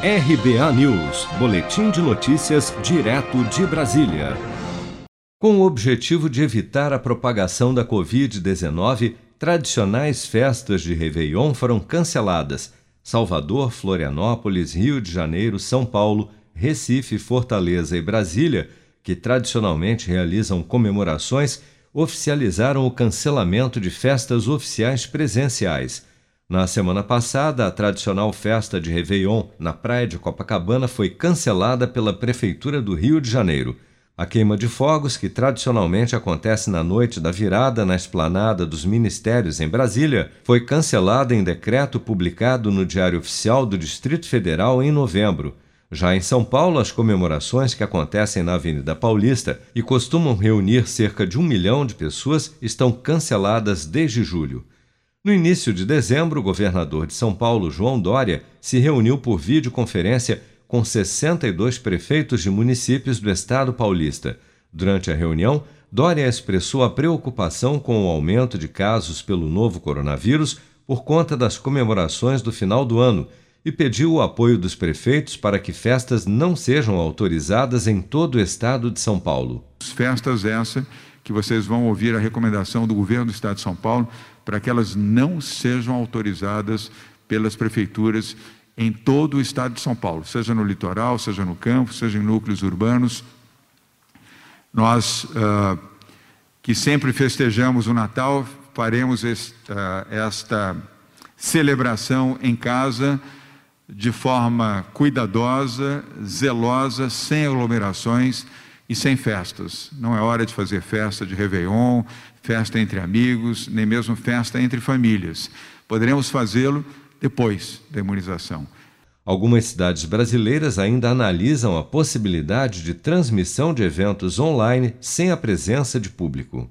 RBA News, Boletim de Notícias, direto de Brasília. Com o objetivo de evitar a propagação da Covid-19, tradicionais festas de Réveillon foram canceladas. Salvador, Florianópolis, Rio de Janeiro, São Paulo, Recife, Fortaleza e Brasília, que tradicionalmente realizam comemorações, oficializaram o cancelamento de festas oficiais presenciais. Na semana passada, a tradicional festa de Réveillon na praia de Copacabana foi cancelada pela Prefeitura do Rio de Janeiro. A queima de fogos, que tradicionalmente acontece na noite da virada na esplanada dos Ministérios em Brasília, foi cancelada em decreto publicado no Diário Oficial do Distrito Federal em novembro. Já em São Paulo, as comemorações que acontecem na Avenida Paulista e costumam reunir cerca de um milhão de pessoas estão canceladas desde julho. No início de dezembro, o governador de São Paulo, João Dória, se reuniu por videoconferência com 62 prefeitos de municípios do estado paulista. Durante a reunião, Dória expressou a preocupação com o aumento de casos pelo novo coronavírus por conta das comemorações do final do ano e pediu o apoio dos prefeitos para que festas não sejam autorizadas em todo o estado de São Paulo. Festas essa que vocês vão ouvir a recomendação do governo do estado de São Paulo para que elas não sejam autorizadas pelas prefeituras em todo o estado de São Paulo, seja no litoral, seja no campo, seja em núcleos urbanos. Nós, uh, que sempre festejamos o Natal, faremos esta, esta celebração em casa de forma cuidadosa, zelosa, sem aglomerações e sem festas. Não é hora de fazer festa de Réveillon, festa entre amigos, nem mesmo festa entre famílias. Poderemos fazê-lo depois da imunização. Algumas cidades brasileiras ainda analisam a possibilidade de transmissão de eventos online sem a presença de público.